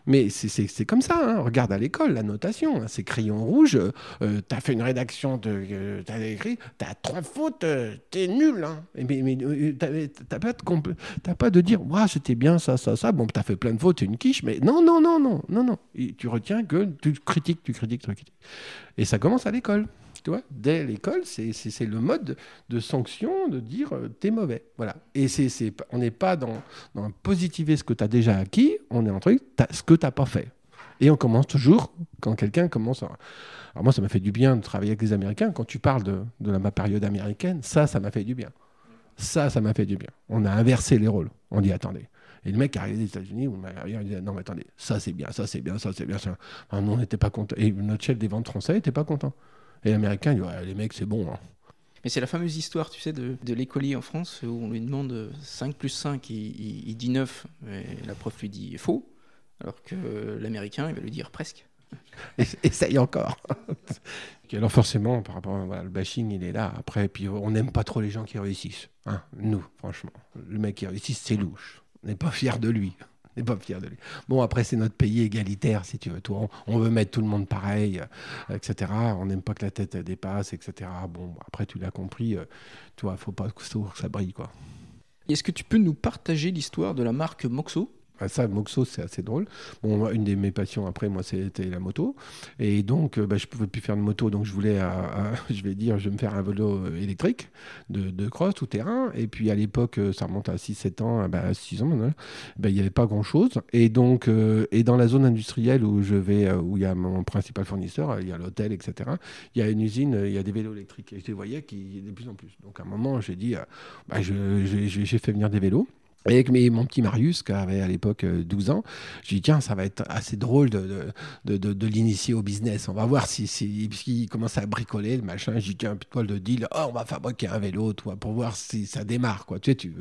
Mais c'est comme ça. Hein. Regarde à l'école, la notation. Hein. C'est crayon rouge. Euh, tu as fait une rédaction, de, euh, tu as écrit, tu as trois fautes, euh, tu es nul. Hein. Mais, mais pas, de, pas de dire, ouais, c'était bien ça, ça, ça. Bon, tu as fait plein de fautes, c'est une quiche. Mais non, non, non, non, non, non. tu retiens que tu critiques, tu critiques, tu critiques. Et ça commence à l'école dès l'école, c'est le mode de sanction de dire euh, t'es mauvais. Voilà. Et c'est on n'est pas dans, dans positiver ce que tu as déjà acquis, on est en train ce que tu n'as pas fait. Et on commence toujours, quand quelqu'un commence à... Alors moi, ça m'a fait du bien de travailler avec les Américains. Quand tu parles de, de ma période américaine, ça, ça m'a fait du bien. Ça, ça m'a fait du bien. On a inversé les rôles. On dit, attendez. Et le mec arrive des États-Unis, il dit, non, mais attendez, ça c'est bien, ça c'est bien, ça c'est bien. Ça. on n'était pas content. Et notre chef des ventes français n'était pas content. Et l'américain, il dit les mecs, c'est bon. Hein. Mais c'est la fameuse histoire, tu sais, de, de l'écolier en France où on lui demande 5 plus 5, il, il, dit 9, et la prof lui dit faux, alors que l'américain, il va lui dire presque. Essaye encore. alors forcément, par rapport au le bashing, il est là. Après, puis on n'aime pas trop les gens qui réussissent. Hein, nous, franchement. Le mec qui réussit, c'est louche. On n'est pas fier de lui n'est pas fier de lui. Bon, après, c'est notre pays égalitaire, si tu veux. On, veut mettre tout le monde pareil, euh, etc. On n'aime pas que la tête dépasse, etc. Bon, après, tu l'as compris. Euh, tu vois, faut pas que ça brille, quoi. Est-ce que tu peux nous partager l'histoire de la marque Moxo? Ah, ça, Moxo, c'est assez drôle. Une de mes passions après, moi, c'était la moto. Et donc, euh, bah, je pouvais plus faire de moto, donc je voulais, euh, euh, je vais dire, je vais me faire un vélo électrique de, cross tout terrain. Et puis à l'époque, ça remonte à 6-7 ans, bah, 6 ans maintenant, bah, il n'y avait pas grand-chose. Et donc, et dans la zone industrielle où je vais, où il y a mon principal fournisseur, il y a l'hôtel, etc., il y a une usine, il y a des vélos électriques. Et je les voyais qui, de plus en plus. Donc à un moment, j'ai dit, j'ai fait venir des vélos avec mes, mon petit Marius, qui avait à l'époque 12 euh, ans, je dit tiens, ça va être assez drôle de, de, de, de l'initier au business. On va voir si, si, si commence à bricoler le machin. J'ai dit tiens, un petit de deal, oh, on va fabriquer un vélo, toi, pour voir si ça démarre. Quoi. Tu sais, tu,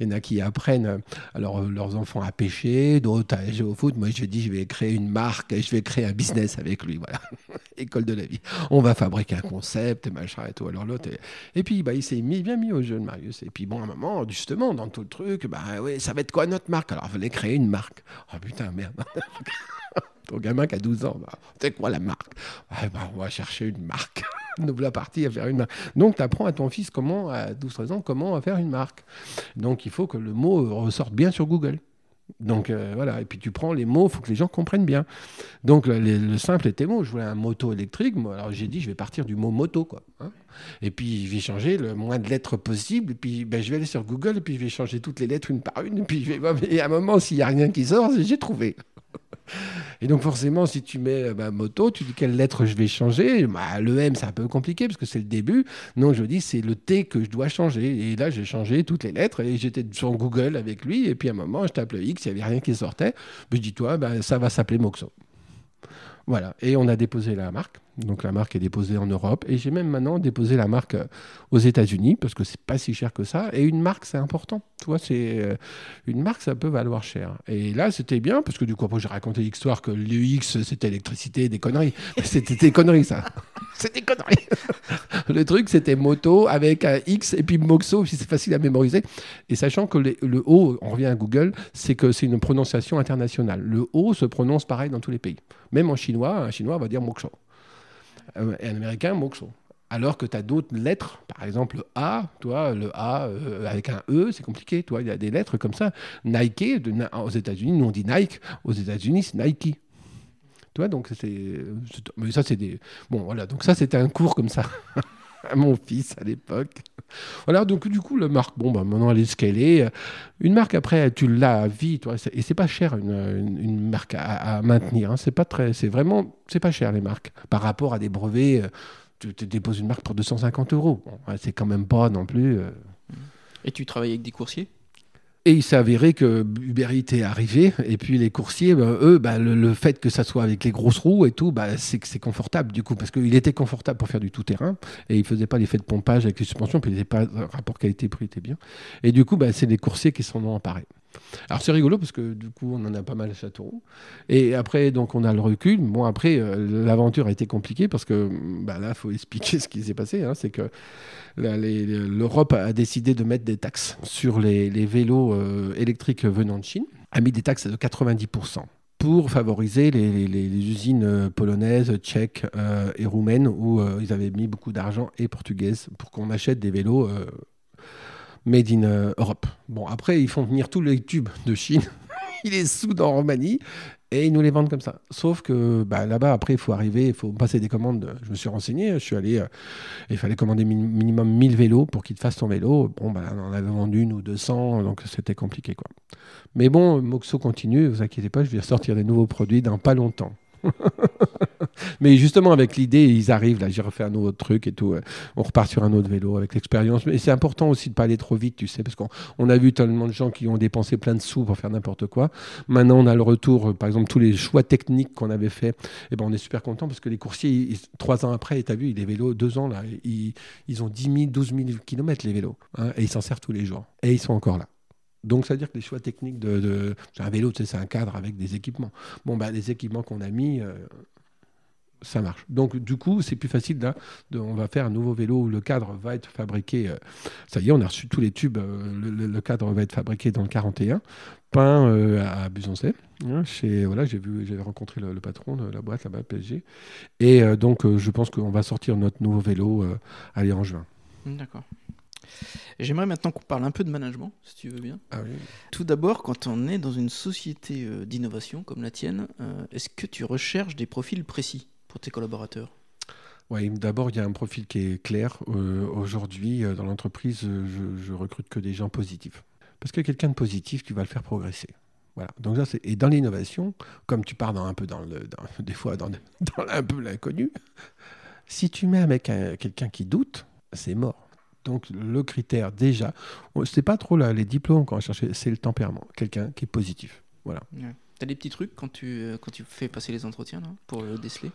il y en a qui apprennent alors, leurs enfants à pêcher, d'autres à jouer au foot. Moi, je dis, je vais créer une marque et je vais créer un business avec lui. Voilà, école de la vie. On va fabriquer un concept, machin et tout. Alors l'autre, et, puis bah, il s'est mis, bien mis au jeu, Marius. Et puis bon, à un moment, justement, dans tout le truc, bah, ah oui, ça va être quoi notre marque? Alors, il fallait créer une marque. Oh putain, merde. Ton gamin qui a 12 ans, bah, c'est quoi la marque? Bah, On va chercher une marque. Nous voilà partis à faire une marque. Donc, tu apprends à ton fils comment, à 12-13 ans, comment faire une marque. Donc, il faut que le mot ressorte bien sur Google. Donc euh, voilà, et puis tu prends les mots, il faut que les gens comprennent bien. Donc le, simple était bon, je voulais un moto électrique, moi, alors j'ai dit je vais partir du mot moto, quoi. Hein. et puis je vais changer le moins de lettres possible, et puis ben, je vais aller sur Google, et puis je vais changer toutes les lettres une par une, et puis à un moment, s'il n'y a rien qui sort, j'ai trouvé. Et donc forcément, si tu mets bah, moto, tu dis quelle lettre je vais changer. Bah, le M, c'est un peu compliqué parce que c'est le début. Non, je dis c'est le T que je dois changer. Et là, j'ai changé toutes les lettres et j'étais sur Google avec lui. Et puis à un moment, je tape le X, il n'y avait rien qui sortait. Je dis toi, bah, ça va s'appeler Moxo. Voilà. Et on a déposé la marque. Donc la marque est déposée en Europe et j'ai même maintenant déposé la marque euh, aux États-Unis parce que c'est pas si cher que ça. Et une marque, c'est important. Tu vois, c'est euh, une marque, ça peut valoir cher. Et là, c'était bien parce que du coup, après, j'ai raconté l'histoire que l'UX, c'était électricité, des conneries. C'était des conneries, ça. c'était des conneries. le truc, c'était moto avec un X et puis Moxo, puis c'est facile à mémoriser. Et sachant que le O, on revient à Google, c'est que c'est une prononciation internationale. Le O se prononce pareil dans tous les pays. Même en chinois, un chinois va dire Moxo. Euh, et un américain, Moxo. Alors que tu as d'autres lettres, par exemple le A, toi, le A euh, avec un E, c'est compliqué, toi, il y a des lettres comme ça. Nike, aux États-Unis, nous on dit Nike, aux États-Unis c'est Nike. Toi, donc c'est. Mais ça, c'est des. Bon, voilà, donc ça, c'était un cours comme ça. à mon fils à l'époque. Voilà, donc du coup, la marque, bon, bah, maintenant elle est scalée. Une marque, après, tu l'as à vie, toi, et c'est pas cher une, une, marque à, maintenir. Hein. C'est pas très, c'est vraiment, c'est pas cher les marques par rapport à des brevets. Euh, tu déposes une marque pour 250 euros. c'est quand même pas non plus. Euh. Et tu travailles avec des coursiers? Et il s'est avéré que Uber est arrivé, et puis les coursiers, ben, eux, ben, le, fait que ça soit avec les grosses roues et tout, ben, c'est c'est confortable du coup, parce qu'il était confortable pour faire du tout-terrain, et il faisait pas l'effet de pompage avec les suspensions, puis il n'était pas rapport qualité-prix était bien. Et du coup, c'est les coursiers qui s'en ont emparés. Alors c'est rigolo parce que du coup on en a pas mal à Châteauroux. Et après donc on a le recul. Bon après euh, l'aventure a été compliquée parce que bah, là il faut expliquer ce qui s'est passé. Hein. c'est que l'Europe a décidé de mettre des taxes sur les, vélos euh, électriques venant de Chine. A mis des taxes de 90% pour favoriser les, usines euh, polonaises, tchèques et roumaines où ils avaient mis beaucoup d'argent et portugaises pour qu'on achète des vélos made in euh, Europe. Bon, après, ils font venir tous les tubes de Chine, ils les soudent en Roumanie et ils nous les vendent comme ça. Sauf que bah, là-bas, après, il faut arriver, il faut passer des commandes. Je me suis renseigné, je suis allé, euh, il fallait commander minimum 1000 vélos pour qu'ils te fassent ton vélo. Bon, bah, on en avait vendu une ou 200, donc c'était compliqué. quoi. Mais bon, Moxo continue, vous inquiétez pas, je vais sortir des nouveaux produits dans pas longtemps. Mais justement, avec l'idée, ils arrivent, là, j'ai refait un autre truc et tout. On repart sur un autre vélo avec l'expérience. Mais c'est important aussi de pas aller trop vite, tu sais, parce qu'on a vu tellement de gens qui ont dépensé plein de sous pour faire n'importe quoi. Maintenant, on a le retour, par exemple, tous les choix techniques qu'on avait fait. Et eh ben, on est super content parce que les coursiers, trois ans après, tu as vu, les vélos, deux ans, là, ils, ont 10 000, 12 000 km les vélos. Hein, et ils s'en servent tous les jours. Et ils sont encore là. Donc, ça veut dire que les choix techniques de. un vélo, tu sais, c'est un cadre avec des équipements. Bon, bah, les équipements qu'on a mis, euh, ça marche. Donc, du coup, c'est plus facile. Là, de, on va faire un nouveau vélo où le cadre va être fabriqué. Euh, ça y est, on a reçu tous les tubes. Euh, le, cadre va être fabriqué dans le 41, peint à Busancé. Hein, voilà, j'ai j'ai rencontré le, patron de la boîte là-bas, PSG. Et donc, je pense qu'on va sortir notre nouveau vélo aller en juin. D'accord. J'aimerais maintenant qu'on parle un peu de management, si tu veux bien. Ah oui. Tout d'abord, quand on est dans une société euh, d'innovation comme la tienne, euh, est-ce que tu recherches des profils précis pour tes collaborateurs? Oui, d'abord, il y a un profil qui est clair. Euh, Aujourd'hui, dans l'entreprise, je, je recrute que des gens positifs. Parce que quelqu'un de positif, tu vas le faire progresser. Voilà. Donc ça, et dans l'innovation, comme tu pars dans un peu dans le, dans- des fois dans, dans un peu l'inconnu, si tu mets avec un- quelqu'un qui doute, c'est mort. Donc le critère déjà, c'est pas trop là les diplômes qu'on va chercher, c'est le tempérament. Quelqu'un qui est positif. Voilà. T'as des petits trucs quand tu, euh, quand tu fais passer les entretiens pour le déceler?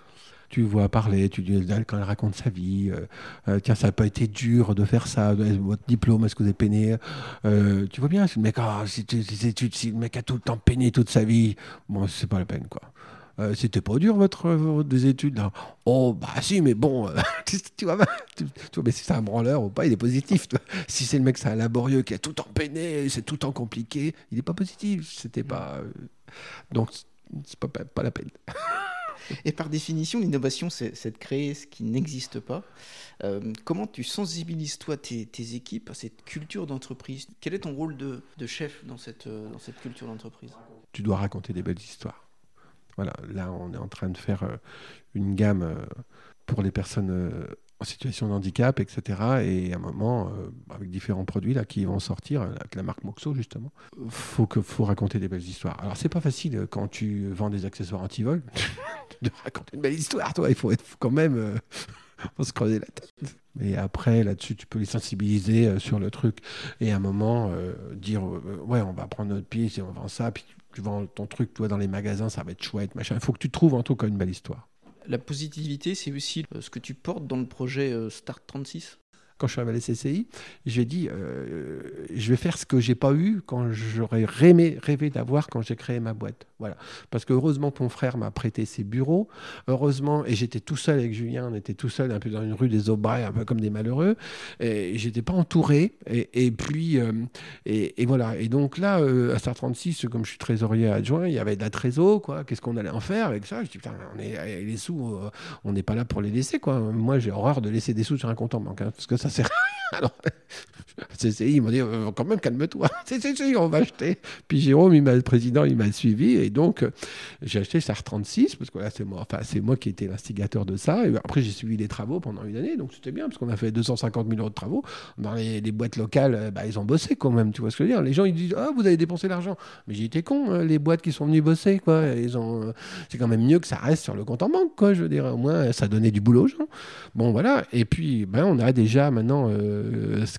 Tu vois parler, tu dis elle, quand elle raconte sa vie, euh, euh, tiens ça n'a pas été dur de faire ça, euh, votre diplôme est-ce que vous avez peiné? Euh, Tu vois bien si le mec ah, si, si études, si le mec a tout le temps peiné toute sa vie, bon c'est pas la peine quoi. Euh, C'était pas dur votre, votre- des études là? Oh bah si mais bon, euh, tu, vois, tu, tu vois, mais si c'est un branleur ou pas, il est positif. Si c'est le mec c'est un laborieux qui a tout temps peiné, c'est tout temps compliqué, il est pas positif. C'était pas euh, donc c'est pas, pas, pas la peine. Et par définition, l'innovation, c'est de créer ce qui n'existe pas. Euh, comment tu sensibilises toi tes, tes équipes à cette culture d'entreprise? Quel est ton rôle de, de chef dans cette, dans cette culture d'entreprise? Tu dois raconter des belles histoires. Voilà, là on est en train de faire euh, une gamme euh, pour les personnes euh, en situation de handicap, etc. Et à un moment, avec différents produits là qui vont sortir, avec la marque Moxo justement, faut faut raconter des belles histoires. Alors c'est pas facile quand tu vends des accessoires anti-vol de raconter une belle histoire, toi. Il faut être quand même faut se creuser la tête. Et après, là-dessus, tu peux les sensibiliser sur le truc. Et à un moment, dire Ouais, on va prendre notre pied, et on vend ça. Puis tu vends ton truc, toi, dans les magasins, ça va être chouette, machin. Il faut que tu trouves en tout cas une belle histoire. La positivité, c'est aussi euh, ce que tu portes dans le projet euh, Start 36 Quand je suis arrivé à la CCI, j'ai dit euh, Je vais faire ce que j'ai pas eu quand j'aurais rêvé, rêvé d'avoir quand j'ai créé ma boîte. Parce que heureusement, ton frère m'a prêté ses bureaux. Heureusement, et j'étais tout seul avec Julien, on était tout seul un peu dans une rue des Aubrais, un peu comme des malheureux. Et j'étais pas entouré. Et, puis, euh, et, voilà. Et donc là, euh, à Star 36, comme je suis trésorier adjoint, il y avait de la trésor, quoi. Qu'est-ce qu'on allait en faire avec ça? Je dis, on est, les sous, euh, on n'est pas là pour les laisser, quoi. Moi, j'ai horreur de laisser des sous sur un compte en banque, hein, parce que ça sert à rien. Alors, CCI, ils m'ont dit, euh, quand même, calme-toi. C'est, on va acheter. Puis Jérôme, il m'a, le président, il m'a suivi. Et donc, euh, j'ai acheté Star 36, parce que là, c'est moi, enfin, c'est moi qui étais l'instigateur de ça. Après, j'ai suivi les travaux pendant une année. Donc, c'était bien, parce qu'on a fait 250 000 euros de travaux. Dans les, boîtes locales, euh, bah, ils ont bossé quand même. Tu vois ce que je veux dire Les gens, ils disent, ah, vous avez dépensé l'argent. Mais j'ai été con, hein, les boîtes qui sont venues bosser, quoi. Ils ont, c'est quand même mieux que ça reste sur le compte en banque, quoi. Je veux dire, au moins, ça donnait du boulot aux gens. Bon, voilà. Et puis, ben, on a déjà maintenant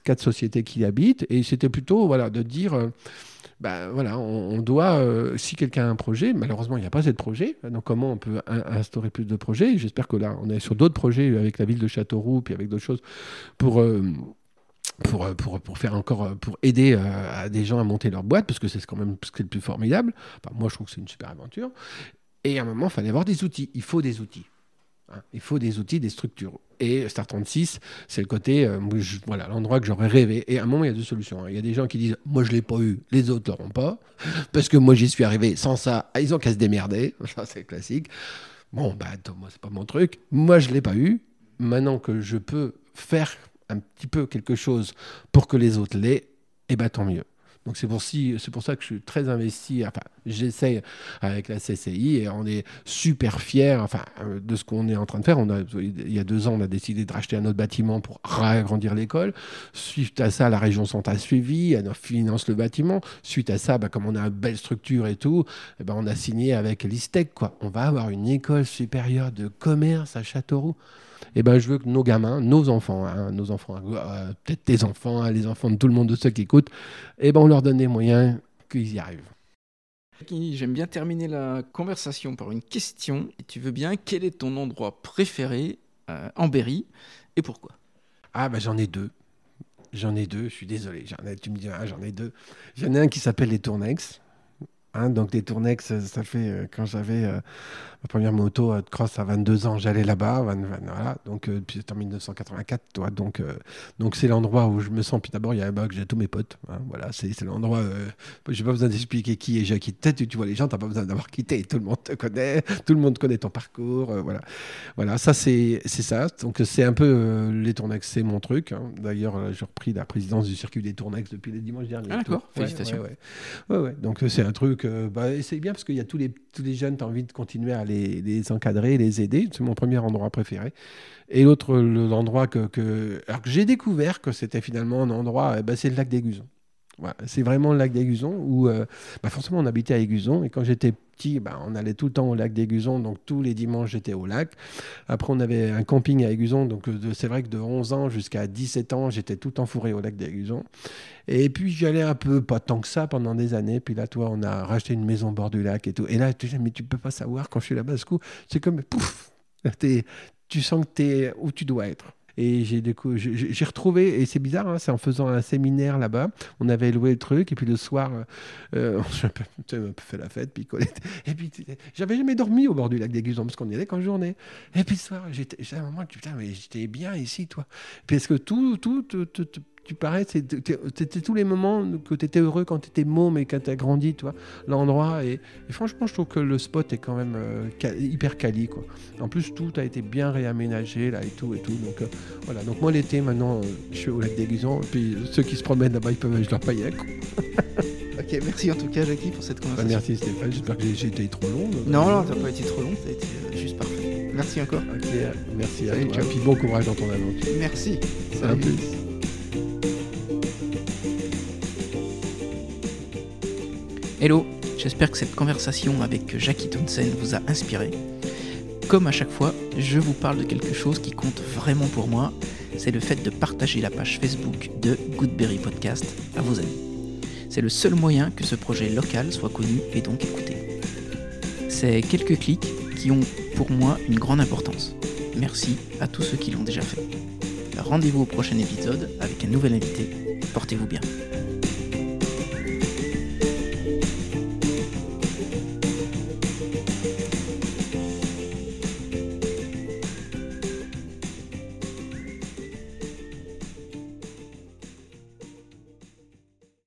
quatre sociétés qui habitent. Et c'était plutôt, voilà, de dire. euh, ben, voilà, on, doit, euh, si quelqu'un a un projet, malheureusement il n'y a pas assez de projets, donc comment on peut in- instaurer plus de projets? J'espère que là, on est sur d'autres projets avec la ville de Châteauroux, puis avec d'autres choses, pour, euh, euh, faire encore, euh, pour aider euh, des gens à monter leur boîte, parce que c'est quand même ce qui est le plus formidable. Enfin, moi je trouve que c'est une super aventure. Et à un moment, il fallait avoir des outils, il faut des outils. Il faut des outils, des structures. Et Star 36, c'est le côté, euh, voilà, l'endroit que j'aurais rêvé. Et à un moment, il y a deux solutions. hein. Il y a des gens qui disent, moi, je l'ai pas eu, les autres l'auront pas, parce que moi, j'y suis arrivé sans ça. Ah, Ils ont qu'à se démerder. Ça, c'est classique. Bon, bah, attends, moi, c'est pas mon truc. Moi, je l'ai pas eu. Maintenant que je peux faire un petit peu quelque chose pour que les autres l'aient, eh ben, tant mieux. Donc c'est pour, ça que je suis très investi, enfin j'essaye avec la CCI et on est super fiers euh, de ce qu'on est en train de faire. Il y a deux ans, on a décidé de racheter un autre bâtiment pour agrandir l'école. Suite à ça, la région Centre a suivi, elle finance le bâtiment. Suite à ça, bah, comme on a une belle structure et tout, eh ben, on a signé avec l'ISTEC. Quoi. On va avoir une école supérieure de commerce à Châteauroux. Et ben, je veux que nos gamins, nos enfants, hein, nos enfants, euh, peut-être tes enfants, hein, les enfants de tout le monde, de ceux qui écoutent, et ben, on leur donne des moyens qu'ils y arrivent. J'aime bien terminer la conversation par une question. Et tu veux bien, quel est ton endroit préféré euh, en Berry et pourquoi? Ah, bah, j'en ai deux. J'en ai deux, je suis désolé. J'en ai, tu me dis, ah, j'en ai deux. J'en ai un qui s'appelle les Tournex. Hein, donc des Tournex, ça fait euh, quand j'avais euh, ma première moto de cross à 22 ans, j'allais là-bas. Voilà, donc puis c'était en 1984, toi. Donc donc c'est l'endroit où je me sens. Puis d'abord il y a là-bas que j'ai tous mes potes. Hein, voilà, c'est l'endroit. j'ai pas besoin d'expliquer qui est Jacques. Peut-être tu vois les gens, t'as pas besoin d'avoir quitté. Tout le monde te connaît, tout le monde connaît ton parcours. voilà, voilà, ça c'est c'est ça. Donc c'est un peu les Tournex, c'est mon truc. Hein. D'ailleurs, j'ai repris la présidence du circuit des Tournex depuis le dimanche dernier. Ah, d'accord, félicitations. Ouais, ouais, donc c'est un truc bah, c'est bien parce qu'il y a tous les, tous les jeunes, tu as envie de continuer à les, encadrer, les aider. C'est mon premier endroit préféré. Et l'autre, l'endroit que, que, j'ai découvert que c'était finalement un endroit, eh ben, c'est le lac d'Aiguzon. C'est vraiment le lac d'Aiguzon où euh, bah forcément on habitait à Aiguzon et quand j'étais petit, bah, on allait tout le temps au lac d'Aiguzon, donc tous les dimanches j'étais au lac. Après on avait un camping à Aiguzon, donc c'est vrai que de 11 ans jusqu'à 17 ans j'étais tout enfourré au lac d'Aiguzon. Et puis j'allais un peu, pas tant que ça pendant des années, puis là toi on a racheté une maison au bord du lac et tout. Et là tu dis mais tu peux pas savoir quand je suis là-bas, c'est comme pouf, tu sens que tu es où tu dois être. Et j'ai j'ai retrouvé, et c'est bizarre, hein, c'est en faisant un séminaire là-bas, on avait loué le truc, et puis le soir, euh, on a fait la fête, picolé. Et puis j'avais jamais dormi au bord du lac des Gusons, parce qu'on y allait qu'en journée. Et puis le soir, j'étais à un moment, putain, mais j'étais bien ici, toi. Parce que tout, tout, tout, tout tu parais, c'était tous les moments que tu étais heureux quand tu étais môme et quand tu as grandi, toi, l'endroit. Et, franchement, je trouve que le spot est quand même euh, hyper quali, quoi. En plus, tout a été bien réaménagé, là, et tout, et tout. Donc, euh, voilà. Donc, moi, l'été, maintenant, euh, je suis au lac des Gusons. Puis, ceux qui se promènent là-bas, ils peuvent, je leur paye ok, merci en tout cas, Jackie, pour cette conversation. Bah, merci, Stéphane. J'espère que j'ai été trop long. Non, non, t'as pas été trop long. T'as été juste parfait. Merci encore. Ok, merci à toi. Et puis, bon courage dans ton aventure. Merci. Salut. Hello, j'espère que cette conversation avec Jackie Townsend vous a inspiré. Comme à chaque fois, je vous parle de quelque chose qui compte vraiment pour moi, c'est le fait de partager la page Facebook de Goodberry Podcast à vos amis. C'est le seul moyen que ce projet local soit connu et donc écouté. C'est quelques clics qui ont pour moi une grande importance. Merci à tous ceux qui l'ont déjà fait. Rendez-vous au prochain épisode avec un nouvel invité. Portez-vous bien.